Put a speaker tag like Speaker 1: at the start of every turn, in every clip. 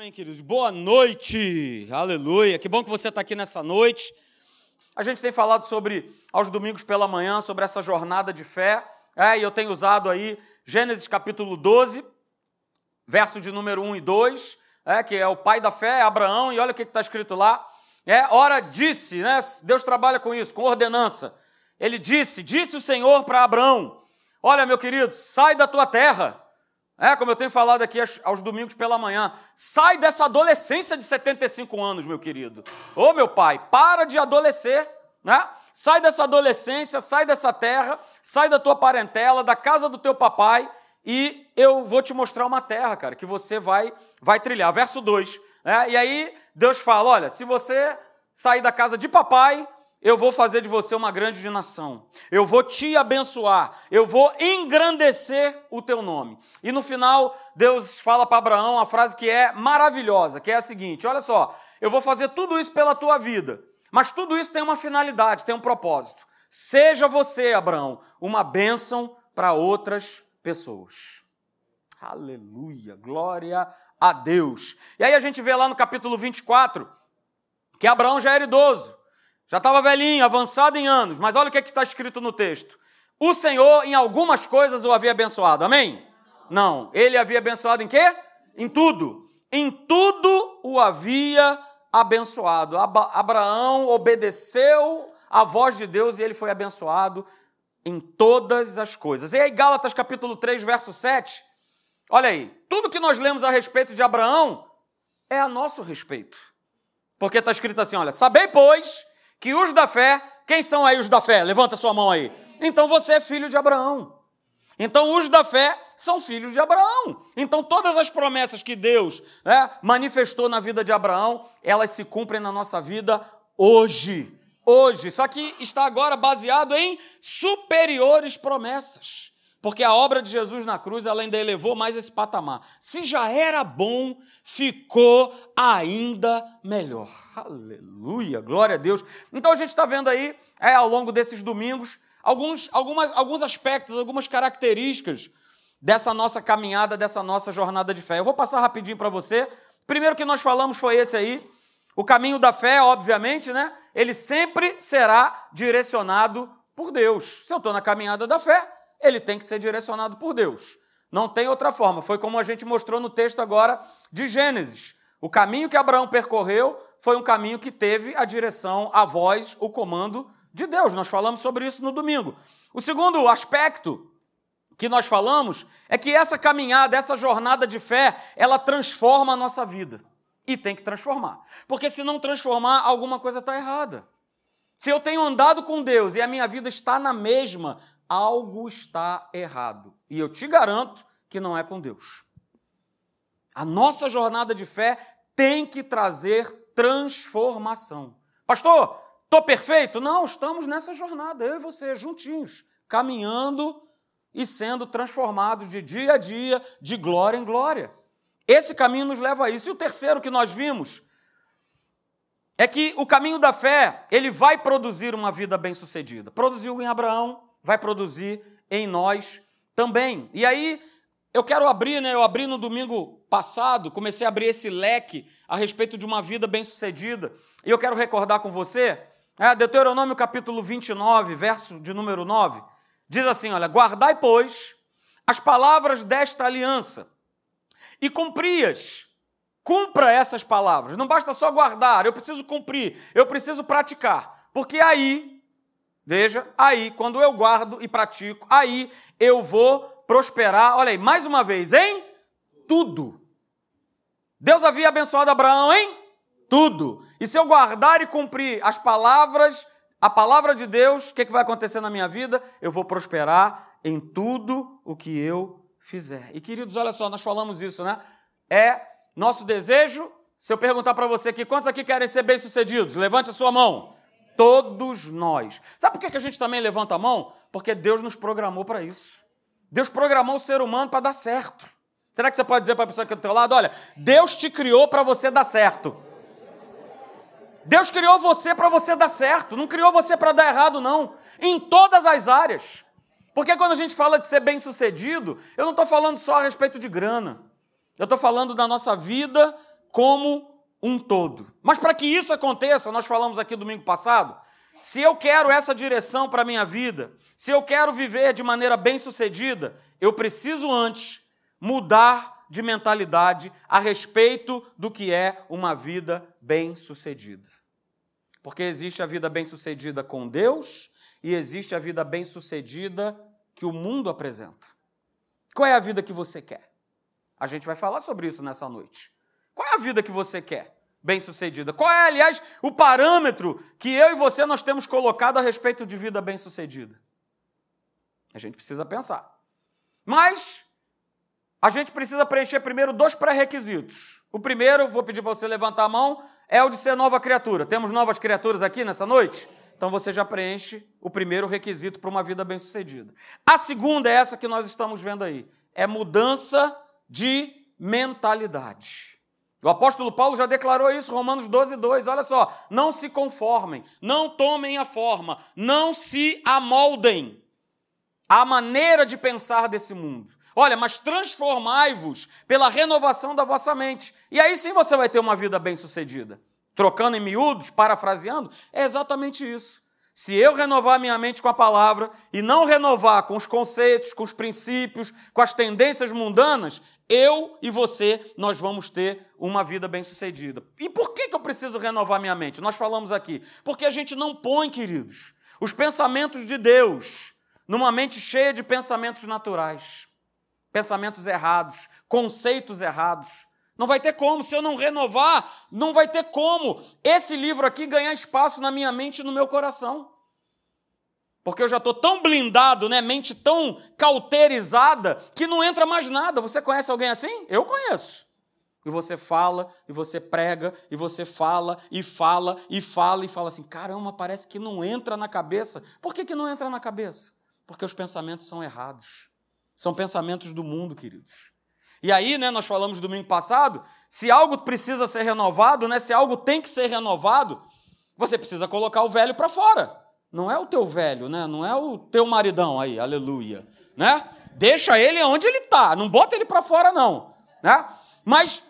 Speaker 1: Amém, queridos. Boa noite. Aleluia. Que bom que você está aqui nessa noite. A gente tem falado sobre, aos domingos pela manhã, sobre essa jornada de fé. É, e eu tenho usado aí Gênesis capítulo 12, verso de número 1 e 2, é, que é o pai da fé, é Abraão, e olha o que está escrito lá. É, ora disse, né? Deus trabalha com isso, com ordenança. Ele disse, disse o Senhor para Abraão: Olha, meu querido, sai da tua terra é, como eu tenho falado aqui aos domingos pela manhã, sai dessa adolescência de 75 anos, meu querido. Ô meu pai, para de adolescer, né? Sai dessa adolescência, sai dessa terra, sai da tua parentela, da casa do teu papai, e eu vou te mostrar uma terra, cara, que você vai vai trilhar. Verso 2. Né? E aí Deus fala: olha, se você sair da casa de papai, eu vou fazer de você uma grande nação. Eu vou te abençoar. Eu vou engrandecer o teu nome. E no final, Deus fala para Abraão a frase que é maravilhosa, que é a seguinte: olha só, eu vou fazer tudo isso pela tua vida. Mas tudo isso tem uma finalidade, tem um propósito. Seja você, Abraão, uma bênção para outras pessoas. Aleluia, glória a Deus. E aí a gente vê lá no capítulo 24 que Abraão já era idoso. Já estava velhinho, avançado em anos, mas olha o que é está escrito no texto. O Senhor, em algumas coisas, o havia abençoado. Amém? Não. Ele havia abençoado em quê? Em tudo. Em tudo o havia abençoado. Abraão obedeceu a voz de Deus e ele foi abençoado em todas as coisas. E aí, Gálatas capítulo 3, verso 7. Olha aí, tudo que nós lemos a respeito de Abraão é a nosso respeito. Porque está escrito assim: olha, sabei, pois, que os da fé, quem são aí os da fé? Levanta sua mão aí. Então você é filho de Abraão. Então os da fé são filhos de Abraão. Então todas as promessas que Deus né, manifestou na vida de Abraão, elas se cumprem na nossa vida hoje. Hoje. Só que está agora baseado em superiores promessas. Porque a obra de Jesus na cruz, ela ainda elevou mais esse patamar. Se já era bom, ficou ainda melhor. Aleluia, glória a Deus. Então a gente está vendo aí, é, ao longo desses domingos, alguns, algumas, alguns aspectos, algumas características dessa nossa caminhada, dessa nossa jornada de fé. Eu vou passar rapidinho para você. Primeiro que nós falamos foi esse aí. O caminho da fé, obviamente, né? Ele sempre será direcionado por Deus. Se eu estou na caminhada da fé, ele tem que ser direcionado por Deus. Não tem outra forma. Foi como a gente mostrou no texto agora de Gênesis. O caminho que Abraão percorreu foi um caminho que teve a direção, a voz, o comando de Deus. Nós falamos sobre isso no domingo. O segundo aspecto que nós falamos é que essa caminhada, essa jornada de fé, ela transforma a nossa vida. E tem que transformar. Porque se não transformar, alguma coisa está errada. Se eu tenho andado com Deus e a minha vida está na mesma, algo está errado. E eu te garanto que não é com Deus. A nossa jornada de fé tem que trazer transformação. Pastor, estou perfeito? Não, estamos nessa jornada, eu e você, juntinhos, caminhando e sendo transformados de dia a dia, de glória em glória. Esse caminho nos leva a isso. E o terceiro que nós vimos é que o caminho da fé, ele vai produzir uma vida bem-sucedida. Produziu em Abraão, vai produzir em nós também. E aí, eu quero abrir, né? Eu abri no domingo passado, comecei a abrir esse leque a respeito de uma vida bem-sucedida. E eu quero recordar com você, é, Deuteronômio capítulo 29, verso de número 9, diz assim: olha, guardai, pois, as palavras desta aliança e cumprias. Cumpra essas palavras. Não basta só guardar, eu preciso cumprir, eu preciso praticar. Porque aí Veja, aí, quando eu guardo e pratico, aí eu vou prosperar. Olha aí, mais uma vez, em tudo. Deus havia abençoado Abraão em tudo. E se eu guardar e cumprir as palavras, a palavra de Deus, o que, que vai acontecer na minha vida? Eu vou prosperar em tudo o que eu fizer. E queridos, olha só, nós falamos isso, né? É nosso desejo. Se eu perguntar para você aqui, quantos aqui querem ser bem-sucedidos? Levante a sua mão. Todos nós. Sabe por que a gente também levanta a mão? Porque Deus nos programou para isso. Deus programou o ser humano para dar certo. Será que você pode dizer para a pessoa que é do teu lado, olha, Deus te criou para você dar certo. Deus criou você para você dar certo, não criou você para dar errado, não. Em todas as áreas. Porque quando a gente fala de ser bem-sucedido, eu não estou falando só a respeito de grana. Eu estou falando da nossa vida como um todo. Mas para que isso aconteça, nós falamos aqui domingo passado, se eu quero essa direção para a minha vida, se eu quero viver de maneira bem-sucedida, eu preciso antes mudar de mentalidade a respeito do que é uma vida bem-sucedida. Porque existe a vida bem-sucedida com Deus e existe a vida bem-sucedida que o mundo apresenta. Qual é a vida que você quer? A gente vai falar sobre isso nessa noite. Qual é a vida que você quer? Bem-sucedida. Qual é, aliás, o parâmetro que eu e você nós temos colocado a respeito de vida bem-sucedida? A gente precisa pensar. Mas a gente precisa preencher primeiro dois pré-requisitos. O primeiro, vou pedir para você levantar a mão, é o de ser nova criatura. Temos novas criaturas aqui nessa noite? Então você já preenche o primeiro requisito para uma vida bem-sucedida. A segunda é essa que nós estamos vendo aí: é mudança de mentalidade. O apóstolo Paulo já declarou isso, Romanos 12, 2. Olha só, não se conformem, não tomem a forma, não se amoldem à maneira de pensar desse mundo. Olha, mas transformai-vos pela renovação da vossa mente. E aí sim você vai ter uma vida bem-sucedida. Trocando em miúdos, parafraseando, é exatamente isso. Se eu renovar minha mente com a palavra e não renovar com os conceitos, com os princípios, com as tendências mundanas, eu e você, nós vamos ter uma vida bem-sucedida. E por que, que eu preciso renovar minha mente? Nós falamos aqui. Porque a gente não põe, queridos, os pensamentos de Deus numa mente cheia de pensamentos naturais, pensamentos errados, conceitos errados. Não vai ter como, se eu não renovar, não vai ter como esse livro aqui ganhar espaço na minha mente e no meu coração. Porque eu já estou tão blindado, né? mente tão cauterizada, que não entra mais nada. Você conhece alguém assim? Eu conheço. E você fala, e você prega, e você fala, e fala, e fala, e fala assim: caramba, parece que não entra na cabeça. Por que, que não entra na cabeça? Porque os pensamentos são errados. São pensamentos do mundo, queridos. E aí, né, nós falamos domingo passado, se algo precisa ser renovado, né, se algo tem que ser renovado, você precisa colocar o velho para fora. Não é o teu velho, né? Não é o teu maridão aí, aleluia, né? Deixa ele onde ele está, não bota ele para fora não, né? Mas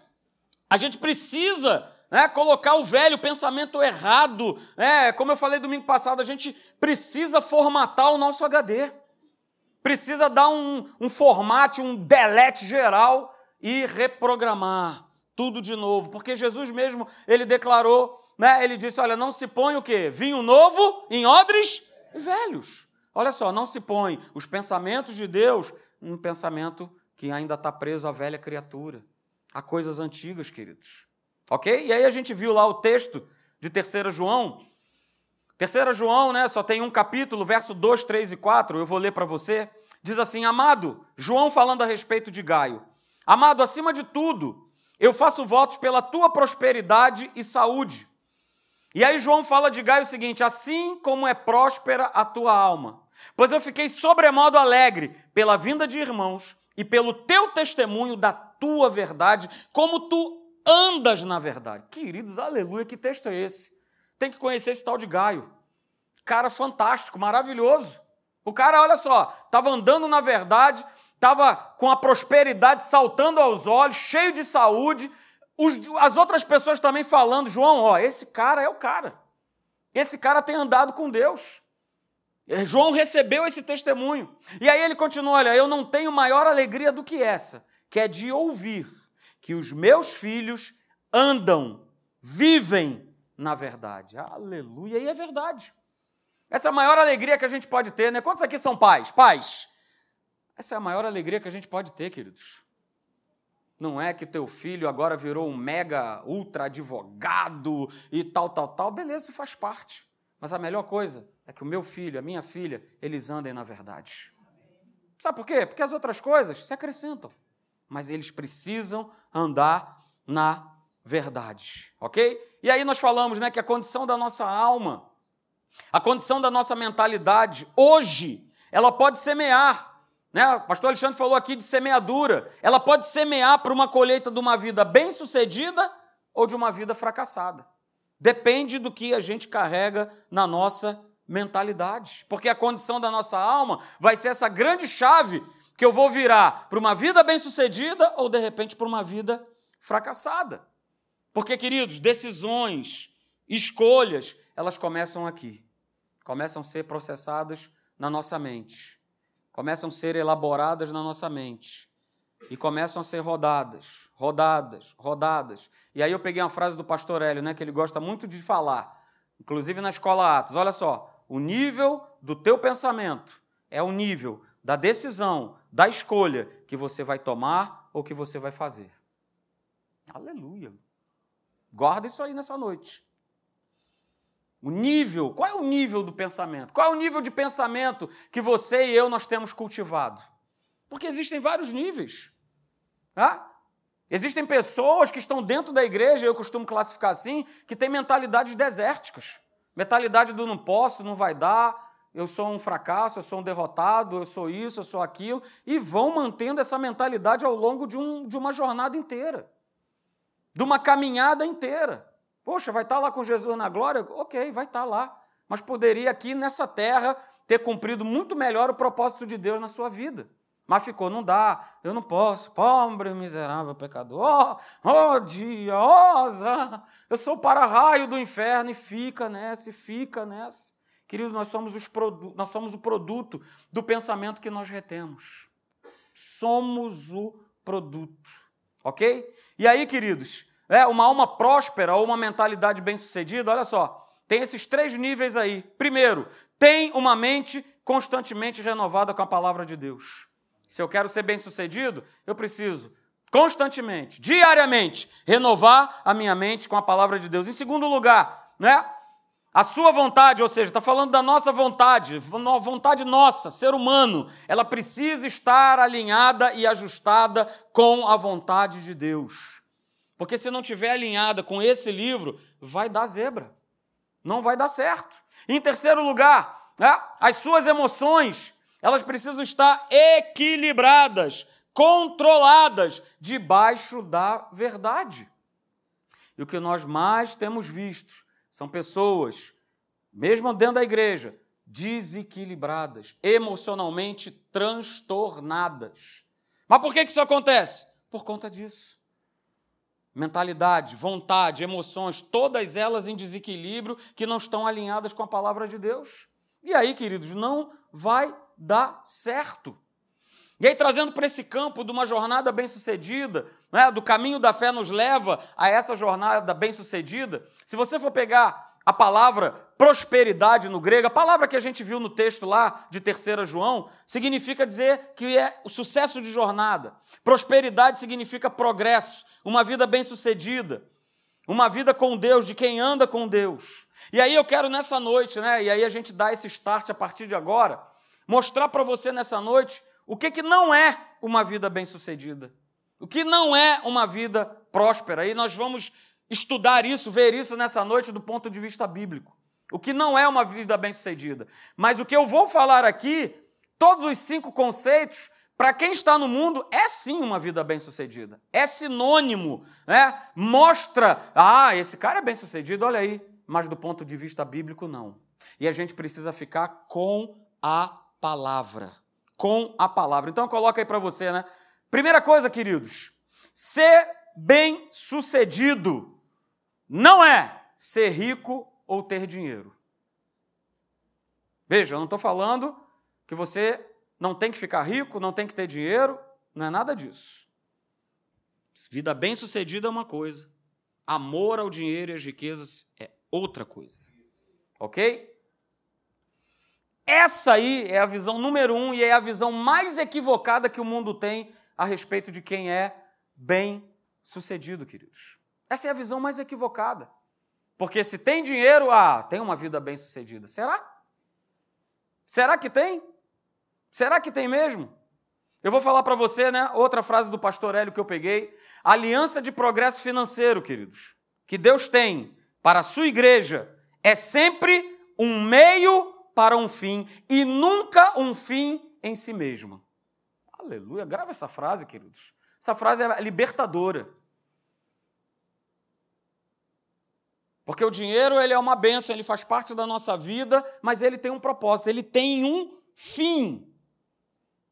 Speaker 1: a gente precisa né, colocar o velho pensamento errado, né? Como eu falei domingo passado, a gente precisa formatar o nosso HD. Precisa dar um, um formato, um delete geral e reprogramar tudo de novo, porque Jesus mesmo, ele declarou, né, ele disse, olha, não se põe o quê? Vinho novo em odres velhos. Olha só, não se põe os pensamentos de Deus num pensamento que ainda está preso à velha criatura, a coisas antigas, queridos. Ok? E aí a gente viu lá o texto de 3 João. 3 João, né, só tem um capítulo, verso 2, 3 e 4, eu vou ler para você. Diz assim: Amado, João falando a respeito de Gaio, amado, acima de tudo, eu faço votos pela tua prosperidade e saúde. E aí João fala de Gaio o seguinte: assim como é próspera a tua alma, pois eu fiquei sobremodo alegre pela vinda de irmãos e pelo teu testemunho da tua verdade, como tu andas na verdade. Queridos, aleluia, que texto é esse? Tem que conhecer esse tal de Gaio. Cara fantástico, maravilhoso. O cara, olha só, estava andando na verdade, estava com a prosperidade saltando aos olhos, cheio de saúde, os, as outras pessoas também falando, João, ó, esse cara é o cara. Esse cara tem andado com Deus. É, João recebeu esse testemunho. E aí ele continua: olha, eu não tenho maior alegria do que essa, que é de ouvir que os meus filhos andam, vivem na verdade. Aleluia, e é verdade. Essa é a maior alegria que a gente pode ter, né? Quantos aqui são pais? Pais. Essa é a maior alegria que a gente pode ter, queridos. Não é que teu filho agora virou um mega ultra advogado e tal, tal, tal. Beleza, isso faz parte. Mas a melhor coisa é que o meu filho, a minha filha, eles andem na verdade. Sabe por quê? Porque as outras coisas se acrescentam. Mas eles precisam andar na verdade, ok? E aí nós falamos né, que a condição da nossa alma, a condição da nossa mentalidade, hoje, ela pode semear né? O pastor Alexandre falou aqui de semeadura. Ela pode semear para uma colheita de uma vida bem-sucedida ou de uma vida fracassada. Depende do que a gente carrega na nossa mentalidade. Porque a condição da nossa alma vai ser essa grande chave que eu vou virar para uma vida bem-sucedida ou, de repente, para uma vida fracassada. Porque, queridos, decisões, escolhas, elas começam aqui. Começam a ser processadas na nossa mente. Começam a ser elaboradas na nossa mente. E começam a ser rodadas, rodadas, rodadas. E aí eu peguei uma frase do pastor Hélio, né, que ele gosta muito de falar, inclusive na escola Atos. Olha só, o nível do teu pensamento é o nível da decisão, da escolha que você vai tomar ou que você vai fazer. Aleluia. Guarda isso aí nessa noite. O nível, qual é o nível do pensamento? Qual é o nível de pensamento que você e eu nós temos cultivado? Porque existem vários níveis. Tá? Existem pessoas que estão dentro da igreja, eu costumo classificar assim, que têm mentalidades desérticas. Mentalidade do não posso, não vai dar, eu sou um fracasso, eu sou um derrotado, eu sou isso, eu sou aquilo, e vão mantendo essa mentalidade ao longo de, um, de uma jornada inteira de uma caminhada inteira. Poxa, vai estar lá com Jesus na glória? Ok, vai estar lá. Mas poderia aqui nessa terra ter cumprido muito melhor o propósito de Deus na sua vida. Mas ficou, não dá, eu não posso, pobre, miserável pecador, oh, oh oh, eu sou o para-raio do inferno e fica nessa, e fica nessa. Querido, nós somos, os nós somos o produto do pensamento que nós retemos. Somos o produto. Ok? E aí, queridos, é uma alma próspera ou uma mentalidade bem-sucedida, olha só, tem esses três níveis aí. Primeiro, tem uma mente constantemente renovada com a palavra de Deus. Se eu quero ser bem-sucedido, eu preciso constantemente, diariamente, renovar a minha mente com a palavra de Deus. Em segundo lugar, né? A sua vontade, ou seja, está falando da nossa vontade, vontade nossa, ser humano, ela precisa estar alinhada e ajustada com a vontade de Deus. Porque se não tiver alinhada com esse livro, vai dar zebra, não vai dar certo. Em terceiro lugar, né, as suas emoções, elas precisam estar equilibradas, controladas, debaixo da verdade. E o que nós mais temos visto são pessoas, mesmo dentro da igreja, desequilibradas, emocionalmente transtornadas. Mas por que isso acontece? Por conta disso. Mentalidade, vontade, emoções, todas elas em desequilíbrio que não estão alinhadas com a palavra de Deus. E aí, queridos, não vai dar certo. E aí, trazendo para esse campo de uma jornada bem-sucedida, né, do caminho da fé nos leva a essa jornada bem-sucedida. Se você for pegar a palavra prosperidade no grego, a palavra que a gente viu no texto lá de 3 João, significa dizer que é o sucesso de jornada. Prosperidade significa progresso, uma vida bem-sucedida, uma vida com Deus, de quem anda com Deus. E aí eu quero nessa noite, né? E aí a gente dá esse start a partir de agora, mostrar para você nessa noite o que, que não é uma vida bem-sucedida? O que não é uma vida próspera? E nós vamos estudar isso, ver isso nessa noite do ponto de vista bíblico. O que não é uma vida bem-sucedida. Mas o que eu vou falar aqui, todos os cinco conceitos, para quem está no mundo, é sim uma vida bem-sucedida. É sinônimo, né? Mostra, ah, esse cara é bem-sucedido, olha aí. Mas do ponto de vista bíblico, não. E a gente precisa ficar com a palavra com a palavra. Então coloca aí para você, né? Primeira coisa, queridos, ser bem-sucedido não é ser rico ou ter dinheiro. Veja, eu não estou falando que você não tem que ficar rico, não tem que ter dinheiro, não é nada disso. Vida bem-sucedida é uma coisa, amor ao dinheiro e às riquezas é outra coisa. Ok? Essa aí é a visão número um e é a visão mais equivocada que o mundo tem a respeito de quem é bem sucedido, queridos. Essa é a visão mais equivocada. Porque se tem dinheiro, ah, tem uma vida bem sucedida. Será? Será que tem? Será que tem mesmo? Eu vou falar para você, né? Outra frase do pastor Hélio que eu peguei. Aliança de progresso financeiro, queridos, que Deus tem para a sua igreja é sempre um meio para um fim e nunca um fim em si mesmo. Aleluia. Grava essa frase, queridos. Essa frase é libertadora. Porque o dinheiro ele é uma bênção, ele faz parte da nossa vida, mas ele tem um propósito, ele tem um fim.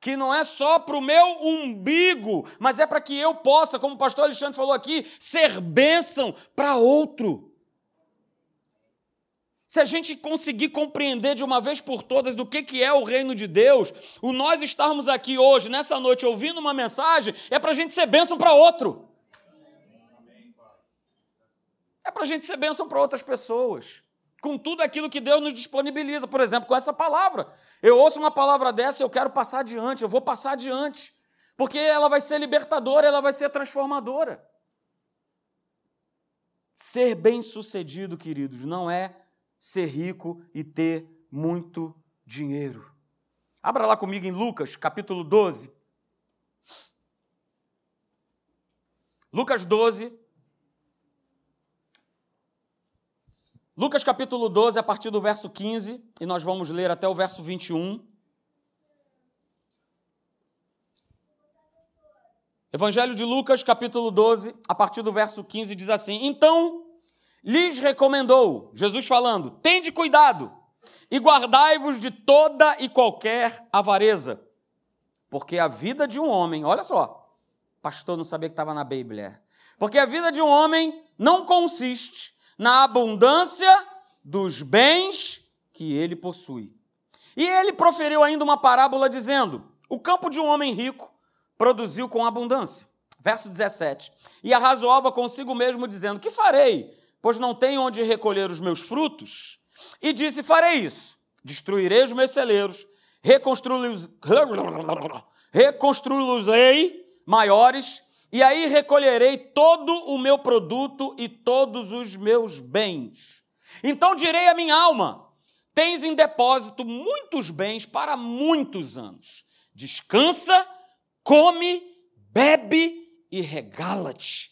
Speaker 1: que não é só para o meu umbigo, mas é para que eu possa, como o pastor Alexandre falou aqui, ser bênção para outro. Se a gente conseguir compreender de uma vez por todas do que, que é o reino de Deus, o nós estarmos aqui hoje, nessa noite, ouvindo uma mensagem, é para a gente ser bênção para outro. É para a gente ser bênção para outras pessoas com tudo aquilo que Deus nos disponibiliza. Por exemplo, com essa palavra. Eu ouço uma palavra dessa eu quero passar adiante, eu vou passar adiante. Porque ela vai ser libertadora, ela vai ser transformadora. Ser bem-sucedido, queridos, não é ser rico e ter muito dinheiro. Abra lá comigo em Lucas, capítulo 12. Lucas 12, Lucas capítulo 12, a partir do verso 15, e nós vamos ler até o verso 21. Evangelho de Lucas, capítulo 12, a partir do verso 15, diz assim: Então lhes recomendou, Jesus falando: Tende cuidado e guardai-vos de toda e qualquer avareza, porque a vida de um homem, olha só, pastor não sabia que estava na Bíblia, porque a vida de um homem não consiste na abundância dos bens que ele possui. E ele proferiu ainda uma parábola dizendo: O campo de um homem rico produziu com abundância. Verso 17. E arrazoava consigo mesmo, dizendo: Que farei? Pois não tenho onde recolher os meus frutos. E disse: Farei isso: destruirei os meus celeiros, reconstruí-los reconstruí maiores e aí recolherei todo o meu produto e todos os meus bens. Então direi à minha alma: tens em depósito muitos bens para muitos anos. Descansa, come, bebe e regala-te.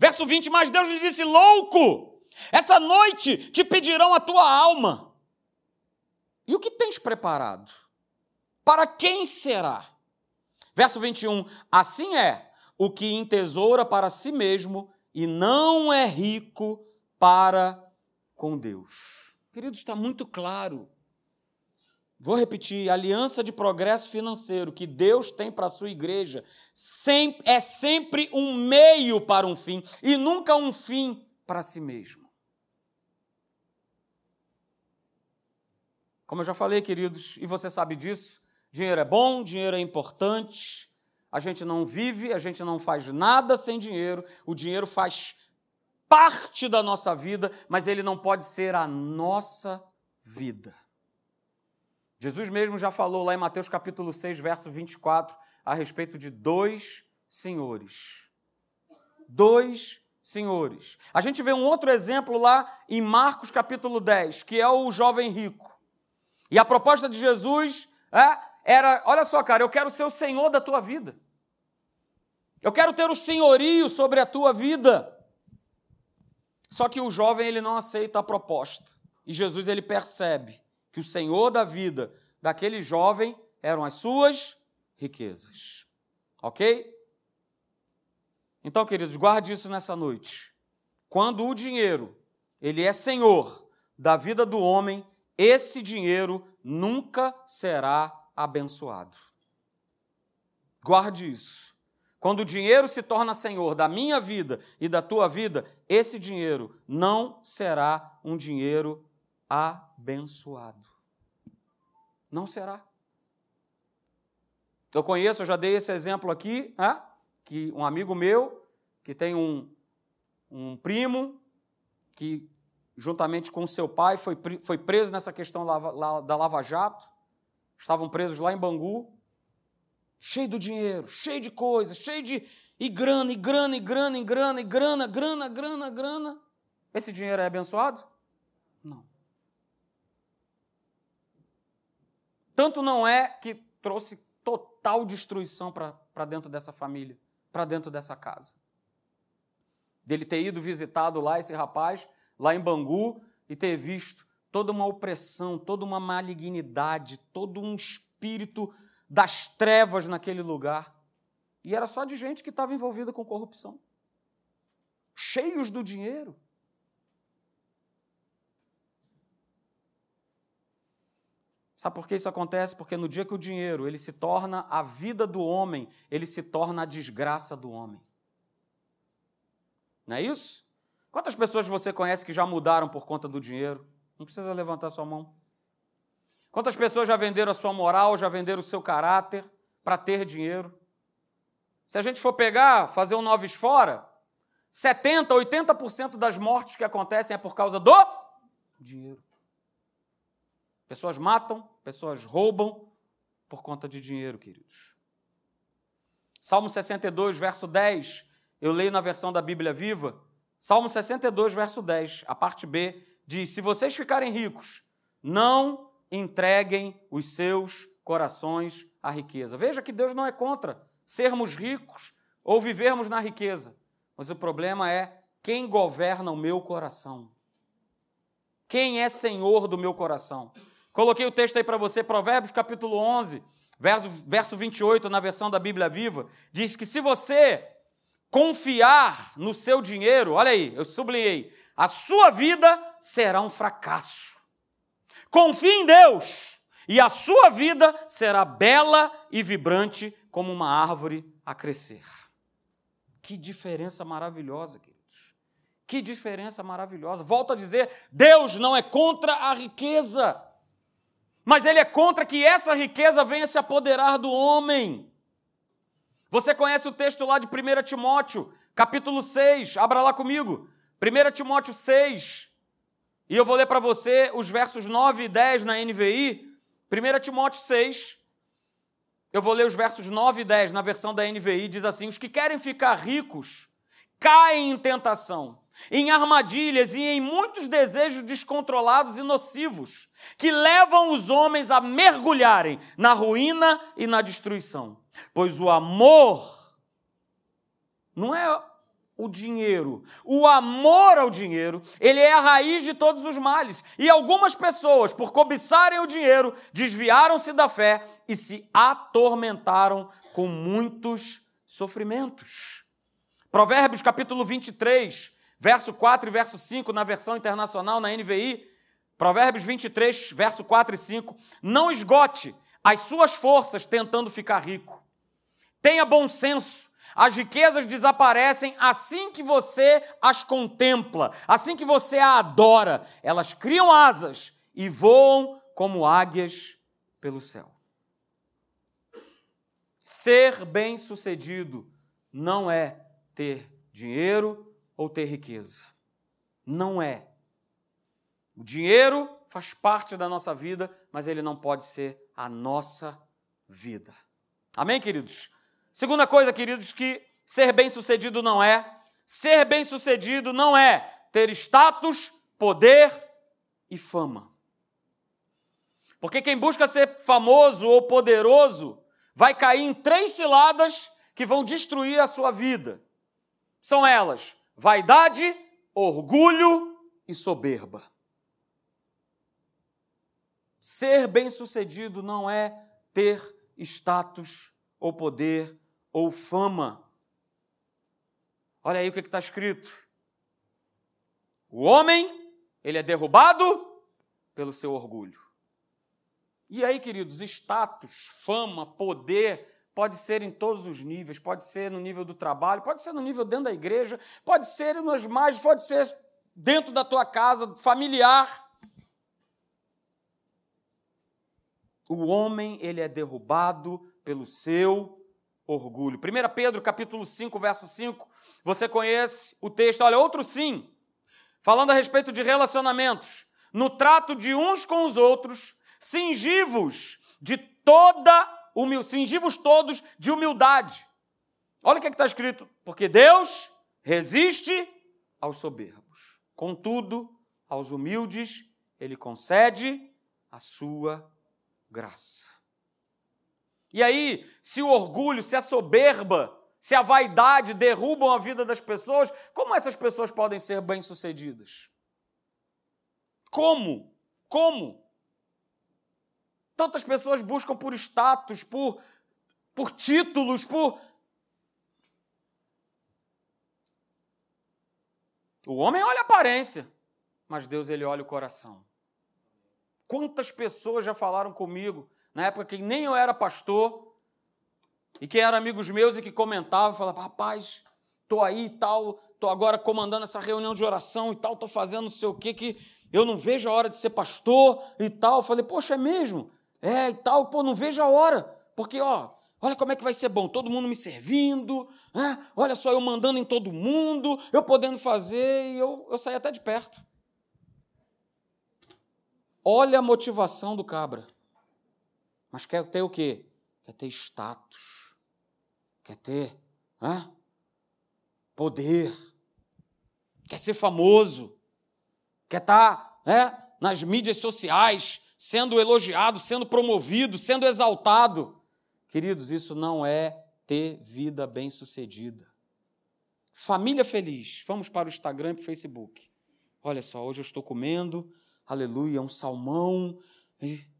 Speaker 1: Verso 20: Mas Deus lhe disse: Louco, essa noite te pedirão a tua alma. E o que tens preparado? Para quem será? Verso 21: Assim é o que entesoura para si mesmo e não é rico para com Deus. Querido, está muito claro. Vou repetir: aliança de progresso financeiro que Deus tem para a sua igreja é sempre um meio para um fim e nunca um fim para si mesmo. Como eu já falei, queridos, e você sabe disso, dinheiro é bom, dinheiro é importante, a gente não vive, a gente não faz nada sem dinheiro, o dinheiro faz parte da nossa vida, mas ele não pode ser a nossa vida. Jesus mesmo já falou lá em Mateus capítulo 6, verso 24, a respeito de dois senhores. Dois senhores. A gente vê um outro exemplo lá em Marcos capítulo 10, que é o jovem rico. E a proposta de Jesus é era: olha só, cara, eu quero ser o senhor da tua vida. Eu quero ter o senhorio sobre a tua vida. Só que o jovem ele não aceita a proposta. E Jesus ele percebe que o senhor da vida daquele jovem eram as suas riquezas. OK? Então, queridos, guarde isso nessa noite. Quando o dinheiro, ele é senhor da vida do homem, esse dinheiro nunca será abençoado. Guarde isso. Quando o dinheiro se torna senhor da minha vida e da tua vida, esse dinheiro não será um dinheiro abençoado. Não será. Eu conheço, eu já dei esse exemplo aqui, né? que um amigo meu, que tem um, um primo, que juntamente com seu pai foi, foi preso nessa questão da Lava Jato, estavam presos lá em Bangu, cheio do dinheiro, cheio de coisas, cheio de. e grana, e grana, e grana, e grana, e grana, grana, grana, grana. Esse dinheiro é abençoado? Não. Tanto não é que trouxe total destruição para dentro dessa família, para dentro dessa casa. Dele ter ido visitado lá esse rapaz, lá em Bangu, e ter visto toda uma opressão, toda uma malignidade, todo um espírito das trevas naquele lugar. E era só de gente que estava envolvida com corrupção. Cheios do dinheiro. Sabe por que isso acontece? Porque no dia que o dinheiro ele se torna a vida do homem, ele se torna a desgraça do homem. Não é isso? Quantas pessoas você conhece que já mudaram por conta do dinheiro? Não precisa levantar sua mão. Quantas pessoas já venderam a sua moral, já venderam o seu caráter para ter dinheiro? Se a gente for pegar, fazer um noves fora, 70, 80% das mortes que acontecem é por causa do dinheiro. Pessoas matam, pessoas roubam por conta de dinheiro, queridos. Salmo 62, verso 10, eu leio na versão da Bíblia Viva. Salmo 62, verso 10, a parte B, diz: Se vocês ficarem ricos, não entreguem os seus corações à riqueza. Veja que Deus não é contra sermos ricos ou vivermos na riqueza, mas o problema é quem governa o meu coração. Quem é senhor do meu coração? Coloquei o texto aí para você, Provérbios capítulo 11, verso, verso 28, na versão da Bíblia Viva, diz que se você confiar no seu dinheiro, olha aí, eu sublinhei, a sua vida será um fracasso. Confie em Deus e a sua vida será bela e vibrante como uma árvore a crescer. Que diferença maravilhosa, queridos. Que diferença maravilhosa. Volto a dizer: Deus não é contra a riqueza mas ele é contra que essa riqueza venha se apoderar do homem. Você conhece o texto lá de 1 Timóteo, capítulo 6, abra lá comigo. 1 Timóteo 6, e eu vou ler para você os versos 9 e 10 na NVI. 1 Timóteo 6, eu vou ler os versos 9 e 10 na versão da NVI, diz assim: Os que querem ficar ricos caem em tentação em armadilhas e em muitos desejos descontrolados e nocivos, que levam os homens a mergulharem na ruína e na destruição. Pois o amor não é o dinheiro. O amor ao dinheiro, ele é a raiz de todos os males. E algumas pessoas, por cobiçarem o dinheiro, desviaram-se da fé e se atormentaram com muitos sofrimentos. Provérbios capítulo 23, verso 4 e verso 5 na versão internacional, na NVI, Provérbios 23, verso 4 e 5. Não esgote as suas forças tentando ficar rico. Tenha bom senso. As riquezas desaparecem assim que você as contempla, assim que você a adora. Elas criam asas e voam como águias pelo céu. Ser bem-sucedido não é ter dinheiro, ou ter riqueza. Não é. O dinheiro faz parte da nossa vida, mas ele não pode ser a nossa vida. Amém, queridos? Segunda coisa, queridos, que ser bem-sucedido não é. Ser bem-sucedido não é ter status, poder e fama. Porque quem busca ser famoso ou poderoso vai cair em três ciladas que vão destruir a sua vida. São elas: vaidade, orgulho e soberba. Ser bem-sucedido não é ter status ou poder ou fama. Olha aí o que está escrito. O homem, ele é derrubado pelo seu orgulho. E aí, queridos, status, fama, poder, Pode ser em todos os níveis, pode ser no nível do trabalho, pode ser no nível dentro da igreja, pode ser nos mais, pode ser dentro da tua casa, familiar. O homem, ele é derrubado pelo seu orgulho. 1 Pedro, capítulo 5, verso 5, você conhece o texto, olha, outro sim, falando a respeito de relacionamentos, no trato de uns com os outros, cingivos de toda humil, cingivos todos de humildade. Olha o que é está escrito: porque Deus resiste aos soberbos, contudo, aos humildes ele concede a sua graça. E aí, se o orgulho, se a soberba, se a vaidade derrubam a vida das pessoas, como essas pessoas podem ser bem-sucedidas? Como? Como? Tantas pessoas buscam por status, por, por títulos, por. O homem olha a aparência, mas Deus ele olha o coração. Quantas pessoas já falaram comigo, na época que nem eu era pastor, e que eram amigos meus e que comentavam, falavam, rapaz, tô aí e tal, tô agora comandando essa reunião de oração e tal, tô fazendo não sei o que, que eu não vejo a hora de ser pastor e tal. Eu falei, poxa, é mesmo? É e tal, pô, não vejo a hora, porque, ó, Olha como é que vai ser bom, todo mundo me servindo, né? olha só eu mandando em todo mundo, eu podendo fazer, e eu, eu saí até de perto. Olha a motivação do cabra. Mas quer ter o quê? Quer ter status, quer ter né? poder, quer ser famoso, quer estar tá, né, nas mídias sociais, sendo elogiado, sendo promovido, sendo exaltado. Queridos, isso não é ter vida bem-sucedida. Família feliz. Vamos para o Instagram e para o Facebook. Olha só, hoje eu estou comendo, aleluia, um salmão. E...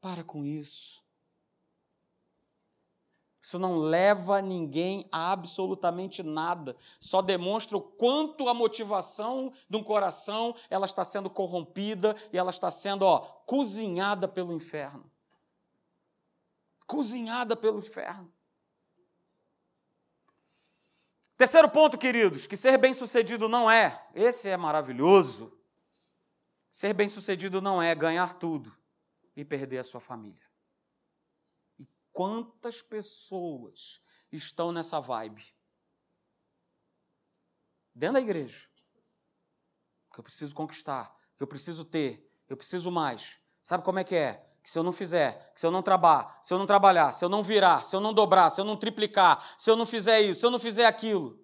Speaker 1: Para com isso. Isso não leva ninguém a absolutamente nada. Só demonstra o quanto a motivação de um coração ela está sendo corrompida e ela está sendo ó, cozinhada pelo inferno cozinhada pelo inferno. Terceiro ponto, queridos, que ser bem-sucedido não é, esse é maravilhoso. Ser bem-sucedido não é ganhar tudo e perder a sua família. E quantas pessoas estão nessa vibe? Dentro da igreja. Que eu preciso conquistar, que eu preciso ter, eu preciso mais. Sabe como é que é? que se eu não fizer, que se eu não trabalhar, se eu não trabalhar, se eu não virar, se eu não dobrar, se eu não triplicar, se eu não fizer isso, se eu não fizer aquilo.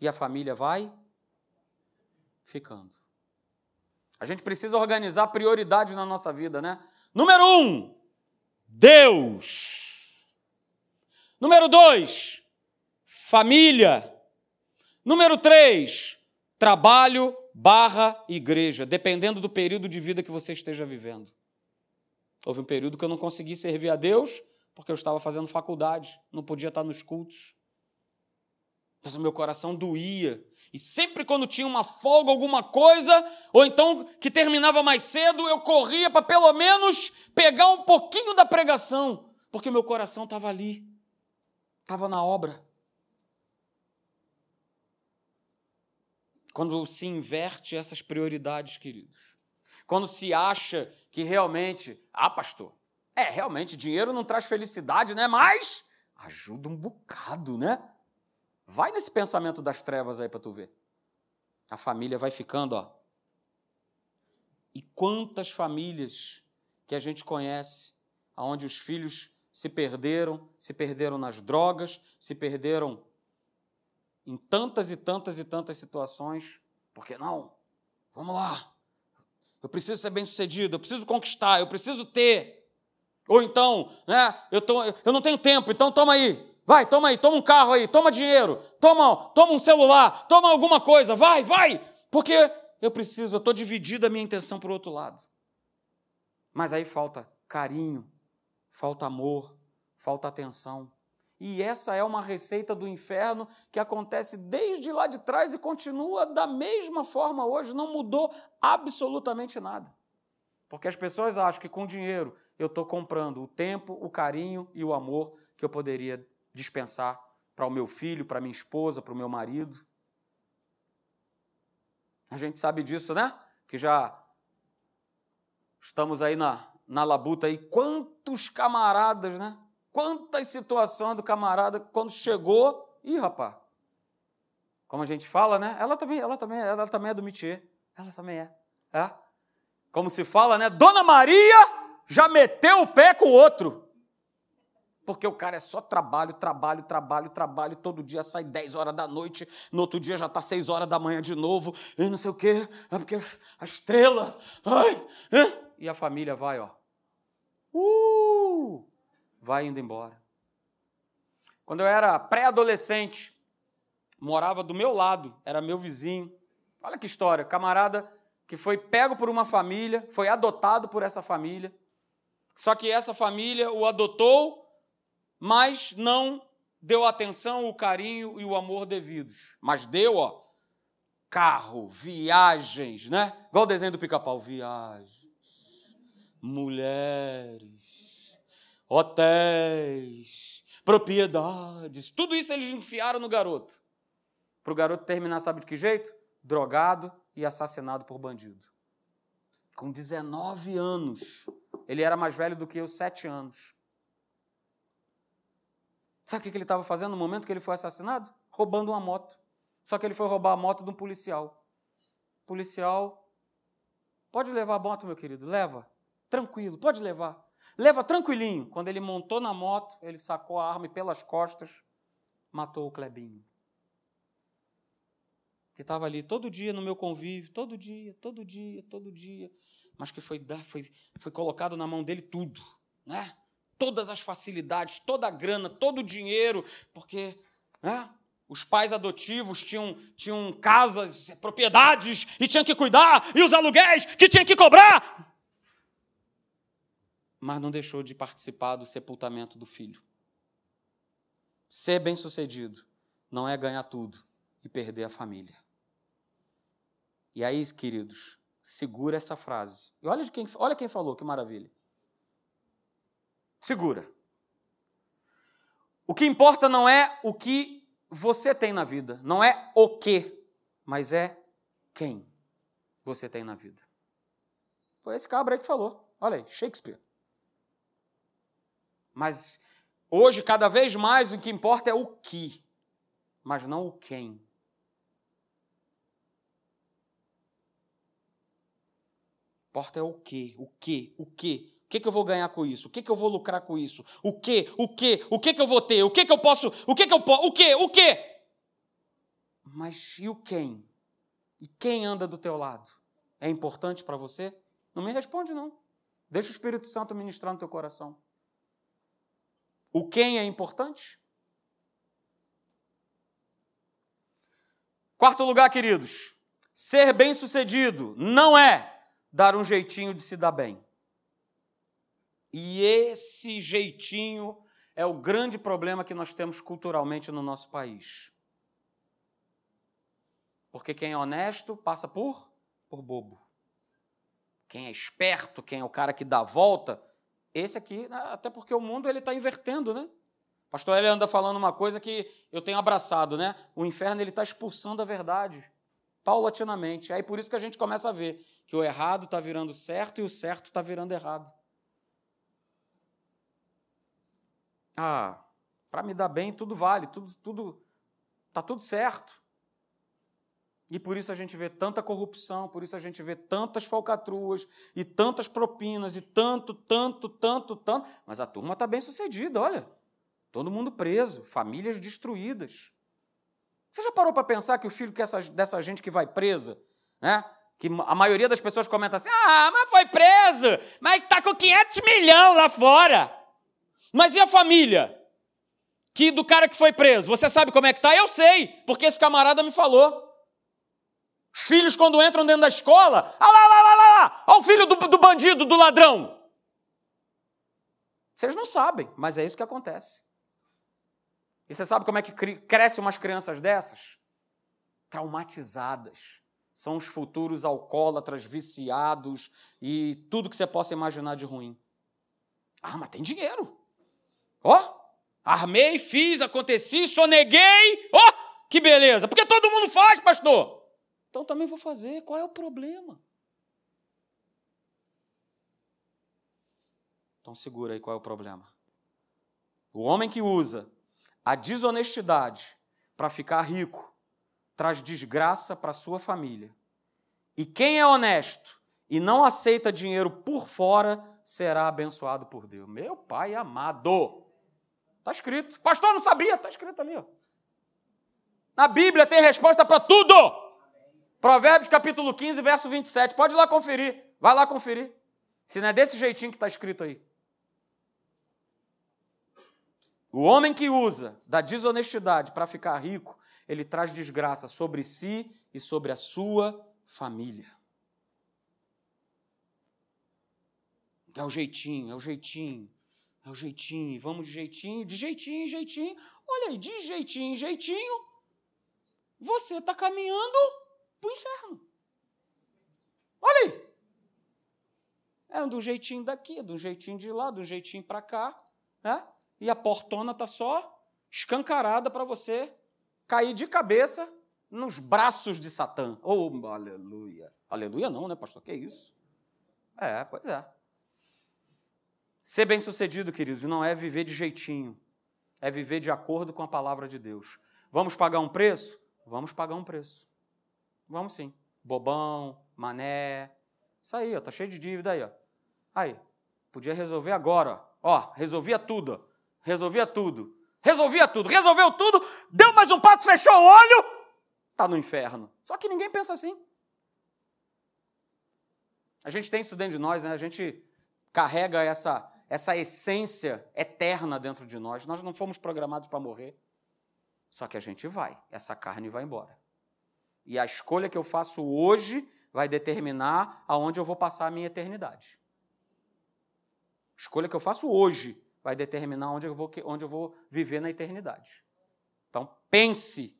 Speaker 1: E a família vai ficando. A gente precisa organizar prioridades na nossa vida, né? Número um, Deus. Número dois, família. Número três, trabalho barra igreja, dependendo do período de vida que você esteja vivendo. Houve um período que eu não consegui servir a Deus porque eu estava fazendo faculdade, não podia estar nos cultos. Mas o meu coração doía. E sempre quando tinha uma folga, alguma coisa, ou então que terminava mais cedo, eu corria para pelo menos pegar um pouquinho da pregação, porque meu coração estava ali, estava na obra. Quando se inverte essas prioridades, queridos, quando se acha que realmente, ah, pastor, é, realmente, dinheiro não traz felicidade, né? Mas ajuda um bocado, né? Vai nesse pensamento das trevas aí para tu ver. A família vai ficando, ó. E quantas famílias que a gente conhece, aonde os filhos se perderam, se perderam nas drogas, se perderam em tantas e tantas e tantas situações, porque não? Vamos lá. Eu preciso ser bem-sucedido, eu preciso conquistar, eu preciso ter. Ou então, né, eu, tô, eu não tenho tempo, então toma aí. Vai, toma aí, toma um carro aí, toma dinheiro, toma, toma um celular, toma alguma coisa, vai, vai. Porque eu preciso, eu estou dividido a minha intenção para o outro lado. Mas aí falta carinho, falta amor, falta atenção. E essa é uma receita do inferno que acontece desde lá de trás e continua da mesma forma hoje, não mudou absolutamente nada. Porque as pessoas acham que com dinheiro eu estou comprando o tempo, o carinho e o amor que eu poderia dispensar para o meu filho, para minha esposa, para o meu marido. A gente sabe disso, né? Que já estamos aí na, na labuta aí. Quantos camaradas, né? Quantas situações do camarada, quando chegou, ih, rapaz, como a gente fala, né? Ela também, ela também, ela também é do métier. Ela também é. é. Como se fala, né? Dona Maria já meteu o pé com o outro. Porque o cara é só trabalho, trabalho, trabalho, trabalho, todo dia sai 10 horas da noite, no outro dia já está 6 horas da manhã de novo, e não sei o quê, é porque a estrela, ai, é. e a família vai, ó. Uh! vai indo embora. Quando eu era pré-adolescente, morava do meu lado, era meu vizinho. Olha que história, camarada que foi pego por uma família, foi adotado por essa família. Só que essa família o adotou, mas não deu atenção, o carinho e o amor devidos. Mas deu, ó, carro, viagens, né? Igual o desenho do pica-pau, viagens, mulheres, hotéis, propriedades, tudo isso eles enfiaram no garoto. Para o garoto terminar, sabe de que jeito? Drogado e assassinado por bandido. Com 19 anos. Ele era mais velho do que eu, 7 anos. Sabe o que ele estava fazendo no momento que ele foi assassinado? Roubando uma moto. Só que ele foi roubar a moto de um policial. Policial, pode levar a moto, meu querido, leva. Tranquilo, pode levar. Leva tranquilinho. Quando ele montou na moto, ele sacou a arma e pelas costas matou o Clebinho. Que estava ali todo dia no meu convívio, todo dia, todo dia, todo dia. Mas que foi, foi, foi colocado na mão dele tudo. Né? Todas as facilidades, toda a grana, todo o dinheiro, porque né? Os pais adotivos tinham, tinham casas, propriedades e tinham que cuidar, e os aluguéis que tinham que cobrar. Mas não deixou de participar do sepultamento do filho. Ser bem-sucedido não é ganhar tudo e perder a família. E aí, queridos, segura essa frase. E olha, quem, olha quem falou, que maravilha. Segura. O que importa não é o que você tem na vida. Não é o que, mas é quem você tem na vida. Foi esse cabra aí que falou. Olha aí, Shakespeare. Mas hoje, cada vez mais, o que importa é o que, mas não o quem. Importa é o que, o que, o que, que, que eu vou ganhar com isso? O que, que eu vou lucrar com isso? O que? O que? O que, que eu vou ter? O que, que eu posso? O que, que eu posso? O que? O que? Mas e o quem? E quem anda do teu lado? É importante para você? Não me responde, não. Deixa o Espírito Santo ministrar no teu coração. O quem é importante? Quarto lugar, queridos. Ser bem-sucedido não é dar um jeitinho de se dar bem. E esse jeitinho é o grande problema que nós temos culturalmente no nosso país. Porque quem é honesto passa por por bobo. Quem é esperto, quem é o cara que dá a volta, esse aqui, né, até porque o mundo ele está invertendo, né? O pastor ele anda falando uma coisa que eu tenho abraçado, né? O inferno ele está expulsando a verdade paulatinamente. Aí por isso que a gente começa a ver que o errado está virando certo e o certo está virando errado. Ah, para me dar bem tudo vale, tudo tudo tá tudo certo. E por isso a gente vê tanta corrupção, por isso a gente vê tantas falcatruas e tantas propinas e tanto, tanto, tanto, tanto. Mas a turma está bem sucedida, olha. Todo mundo preso, famílias destruídas. Você já parou para pensar que o filho dessa gente que vai presa, né? Que a maioria das pessoas comenta assim: ah, mas foi preso, mas está com 500 milhões lá fora. Mas e a família? Que do cara que foi preso, você sabe como é que tá? Eu sei, porque esse camarada me falou. Os filhos, quando entram dentro da escola, ah lá, lá, lá, lá, lá, olha o filho do, do bandido, do ladrão. Vocês não sabem, mas é isso que acontece. E você sabe como é que crescem umas crianças dessas? Traumatizadas. São os futuros alcoólatras, viciados e tudo que você possa imaginar de ruim. Ah, mas tem dinheiro. Ó, oh, armei, fiz, aconteci, soneguei. Ó, oh, que beleza. Porque todo mundo faz, pastor. Então também vou fazer. Qual é o problema? Então segura aí qual é o problema. O homem que usa a desonestidade para ficar rico traz desgraça para sua família. E quem é honesto e não aceita dinheiro por fora será abençoado por Deus. Meu pai amado. Está escrito. Pastor, não sabia. Está escrito ali. Ó. Na Bíblia tem resposta para tudo. Provérbios capítulo 15, verso 27. Pode ir lá conferir. Vai lá conferir. Se não é desse jeitinho que está escrito aí. O homem que usa da desonestidade para ficar rico, ele traz desgraça sobre si e sobre a sua família. É o jeitinho, é o jeitinho, é o jeitinho, vamos de jeitinho, de jeitinho, jeitinho. Olha aí, de jeitinho, jeitinho, você está caminhando para o inferno. Olha aí. É um jeitinho daqui, um jeitinho de lá, um jeitinho para cá. Né? E a portona está só escancarada para você cair de cabeça nos braços de Satã. Oh, aleluia. Aleluia não, né, pastor? Que isso? É, pois é. Ser bem-sucedido, queridos, não é viver de jeitinho, é viver de acordo com a palavra de Deus. Vamos pagar um preço? Vamos pagar um preço. Vamos sim. Bobão, mané. Isso aí, ó, tá cheio de dívida aí, ó. Aí, podia resolver agora, ó. Ó, resolvia tudo. Resolvia tudo. Resolvia tudo. Resolveu tudo, deu mais um pato, fechou o olho, tá no inferno. Só que ninguém pensa assim. A gente tem isso dentro de nós, né? A gente carrega essa essa essência eterna dentro de nós. Nós não fomos programados para morrer. Só que a gente vai, essa carne vai embora. E a escolha que eu faço hoje vai determinar aonde eu vou passar a minha eternidade. A escolha que eu faço hoje vai determinar onde eu vou, onde eu vou viver na eternidade. Então, pense.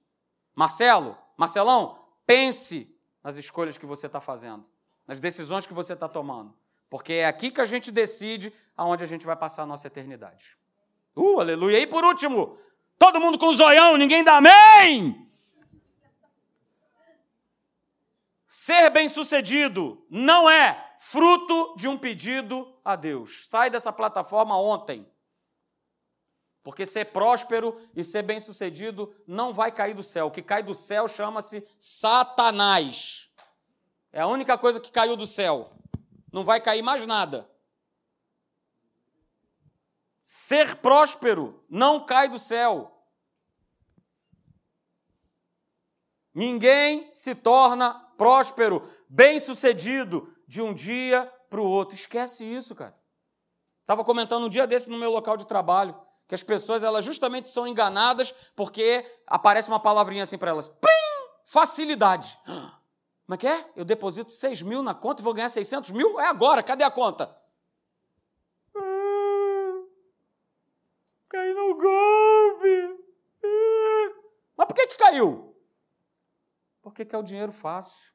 Speaker 1: Marcelo, Marcelão, pense nas escolhas que você está fazendo, nas decisões que você está tomando. Porque é aqui que a gente decide aonde a gente vai passar a nossa eternidade. Uh, aleluia. E por último, todo mundo com zoião, ninguém dá amém. Ser bem-sucedido não é fruto de um pedido a Deus. Sai dessa plataforma ontem. Porque ser próspero e ser bem-sucedido não vai cair do céu. O que cai do céu chama-se Satanás. É a única coisa que caiu do céu. Não vai cair mais nada. Ser próspero não cai do céu. Ninguém se torna próspero, bem-sucedido de um dia para o outro. Esquece isso, cara. Estava comentando um dia desse no meu local de trabalho que as pessoas elas justamente são enganadas porque aparece uma palavrinha assim para elas. Plim! Facilidade. Como é que é? Eu deposito 6 mil na conta e vou ganhar 600 mil? É agora, cadê a conta? Ah, caiu no golpe. Ah. Mas por que, que caiu? Porque quer o dinheiro fácil.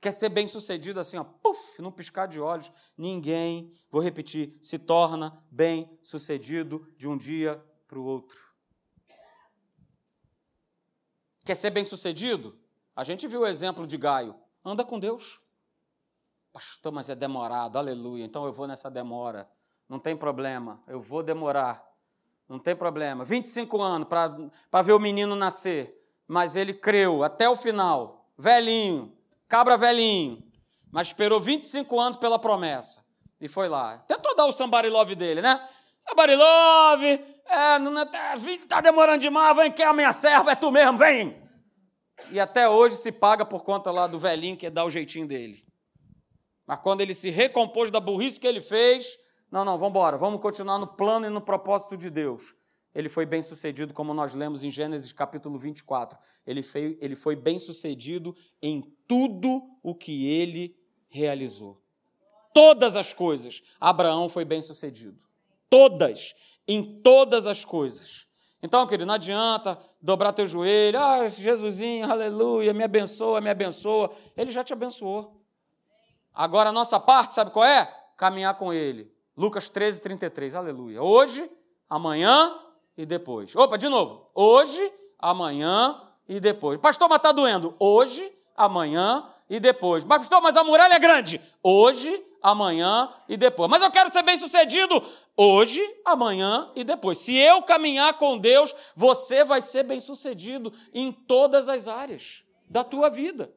Speaker 1: Quer ser bem sucedido assim, ó, puf, num piscar de olhos. Ninguém, vou repetir, se torna bem sucedido de um dia para o outro. Quer ser bem sucedido? A gente viu o exemplo de Gaio. Anda com Deus. Pastor, mas é demorado, aleluia. Então eu vou nessa demora. Não tem problema, eu vou demorar. Não tem problema. 25 anos para ver o menino nascer. Mas ele creu até o final. Velhinho, cabra velhinho. Mas esperou 25 anos pela promessa. E foi lá. Tentou dar o somebody love dele, né? Somebody love, é, não, tá, tá demorando demais, vem que é a minha serva, é tu mesmo, vem e até hoje se paga por conta lá do velhinho que dá o jeitinho dele. Mas quando ele se recompôs da burrice que ele fez, não, não, vamos embora, vamos continuar no plano e no propósito de Deus. Ele foi bem sucedido, como nós lemos em Gênesis capítulo 24. Ele foi, ele foi bem sucedido em tudo o que ele realizou. Todas as coisas, Abraão foi bem sucedido. Todas, em todas as coisas. Então, querido, não adianta dobrar teu joelho, ah, Jesusinho, aleluia, me abençoa, me abençoa. Ele já te abençoou. Agora a nossa parte, sabe qual é? Caminhar com Ele. Lucas 13, 33, aleluia. Hoje, amanhã e depois. Opa, de novo. Hoje, amanhã e depois. Pastor, mas está doendo. Hoje, amanhã e depois. Mas, pastor, mas a muralha é grande. Hoje, amanhã e depois. Mas eu quero ser bem sucedido hoje, amanhã e depois. Se eu caminhar com Deus, você vai ser bem sucedido em todas as áreas da tua vida.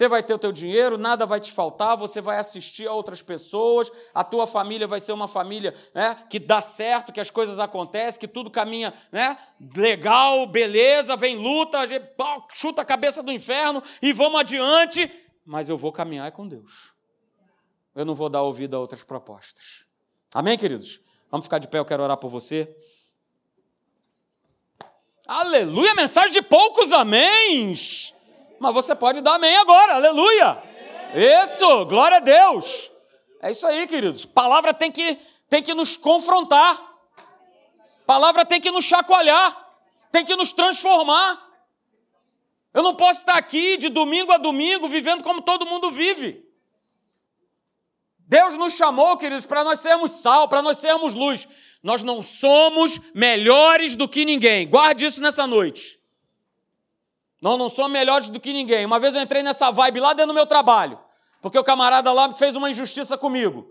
Speaker 1: Você vai ter o teu dinheiro, nada vai te faltar, você vai assistir a outras pessoas, a tua família vai ser uma família né, que dá certo, que as coisas acontecem, que tudo caminha né, legal, beleza, vem luta, chuta a cabeça do inferno e vamos adiante, mas eu vou caminhar com Deus. Eu não vou dar ouvido a outras propostas. Amém, queridos? Vamos ficar de pé, eu quero orar por você. Aleluia, mensagem de poucos améns. Mas você pode dar amém agora, aleluia. Isso, glória a Deus. É isso aí, queridos. Palavra tem que, tem que nos confrontar. Palavra tem que nos chacoalhar. Tem que nos transformar. Eu não posso estar aqui de domingo a domingo vivendo como todo mundo vive. Deus nos chamou, queridos, para nós sermos sal, para nós sermos luz. Nós não somos melhores do que ninguém. Guarde isso nessa noite. Nós não somos melhores do que ninguém. Uma vez eu entrei nessa vibe lá dentro do meu trabalho, porque o camarada lá fez uma injustiça comigo.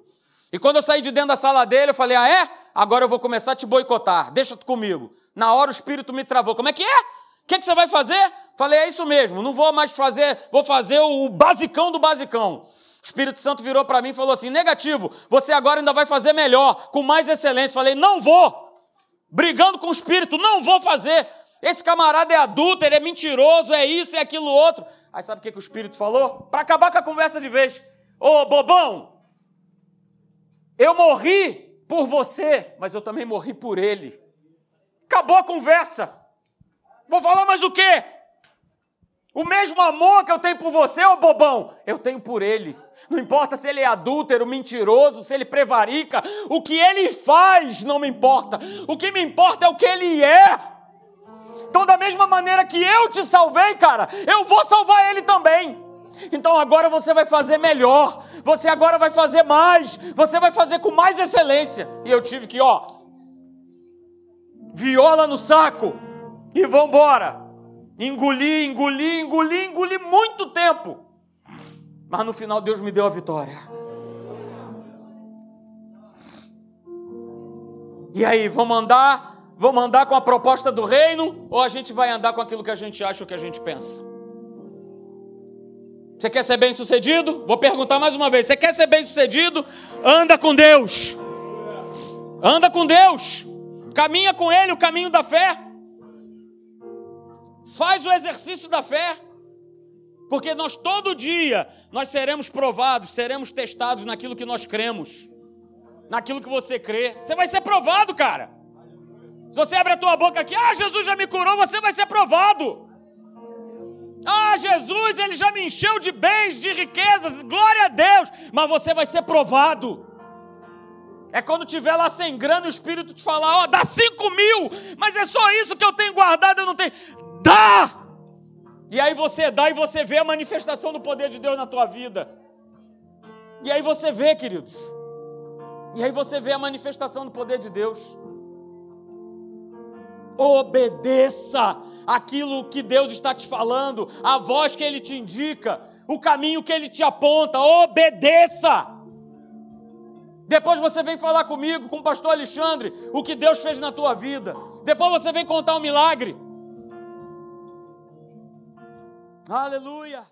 Speaker 1: E quando eu saí de dentro da sala dele, eu falei: Ah, é? Agora eu vou começar a te boicotar. Deixa tu comigo. Na hora o espírito me travou. Como é que é? O que, que você vai fazer? Falei: É isso mesmo. Não vou mais fazer, vou fazer o basicão do basicão. O Espírito Santo virou para mim e falou assim: negativo, você agora ainda vai fazer melhor, com mais excelência. Falei: não vou. Brigando com o Espírito, não vou fazer. Esse camarada é adúltero, é mentiroso, é isso, é aquilo outro. Aí sabe o que, que o Espírito falou? Para acabar com a conversa de vez. Ô bobão, eu morri por você, mas eu também morri por ele. Acabou a conversa. Vou falar mais o quê? O mesmo amor que eu tenho por você, ô bobão, eu tenho por ele. Não importa se ele é adúltero, mentiroso, se ele prevarica, o que ele faz não me importa. O que me importa é o que ele é. Então, da mesma maneira que eu te salvei, cara, eu vou salvar ele também. Então agora você vai fazer melhor, você agora vai fazer mais, você vai fazer com mais excelência. E eu tive que, ó, viola no saco e vambora. Engoli, engoli, engoli, engoli muito tempo. Mas no final Deus me deu a vitória. E aí, vamos andar? Vamos andar com a proposta do reino? Ou a gente vai andar com aquilo que a gente acha ou que a gente pensa? Você quer ser bem sucedido? Vou perguntar mais uma vez. Você quer ser bem sucedido? Anda com Deus. Anda com Deus. Caminha com Ele o caminho da fé. Faz o exercício da fé. Porque nós todo dia nós seremos provados, seremos testados naquilo que nós cremos. Naquilo que você crê. Você vai ser provado, cara. Se você abre a tua boca aqui, ah, Jesus já me curou, você vai ser provado. Ah, Jesus, ele já me encheu de bens, de riquezas, glória a Deus, mas você vai ser provado. É quando tiver lá sem grana o Espírito te falar, ó, dá cinco mil, mas é só isso que eu tenho guardado, eu não tenho dá! E aí você dá e você vê a manifestação do poder de Deus na tua vida. E aí você vê, queridos. E aí você vê a manifestação do poder de Deus. Obedeça aquilo que Deus está te falando, a voz que Ele te indica, o caminho que Ele te aponta. Obedeça! Depois você vem falar comigo, com o pastor Alexandre, o que Deus fez na tua vida. Depois você vem contar um milagre. Aleluia!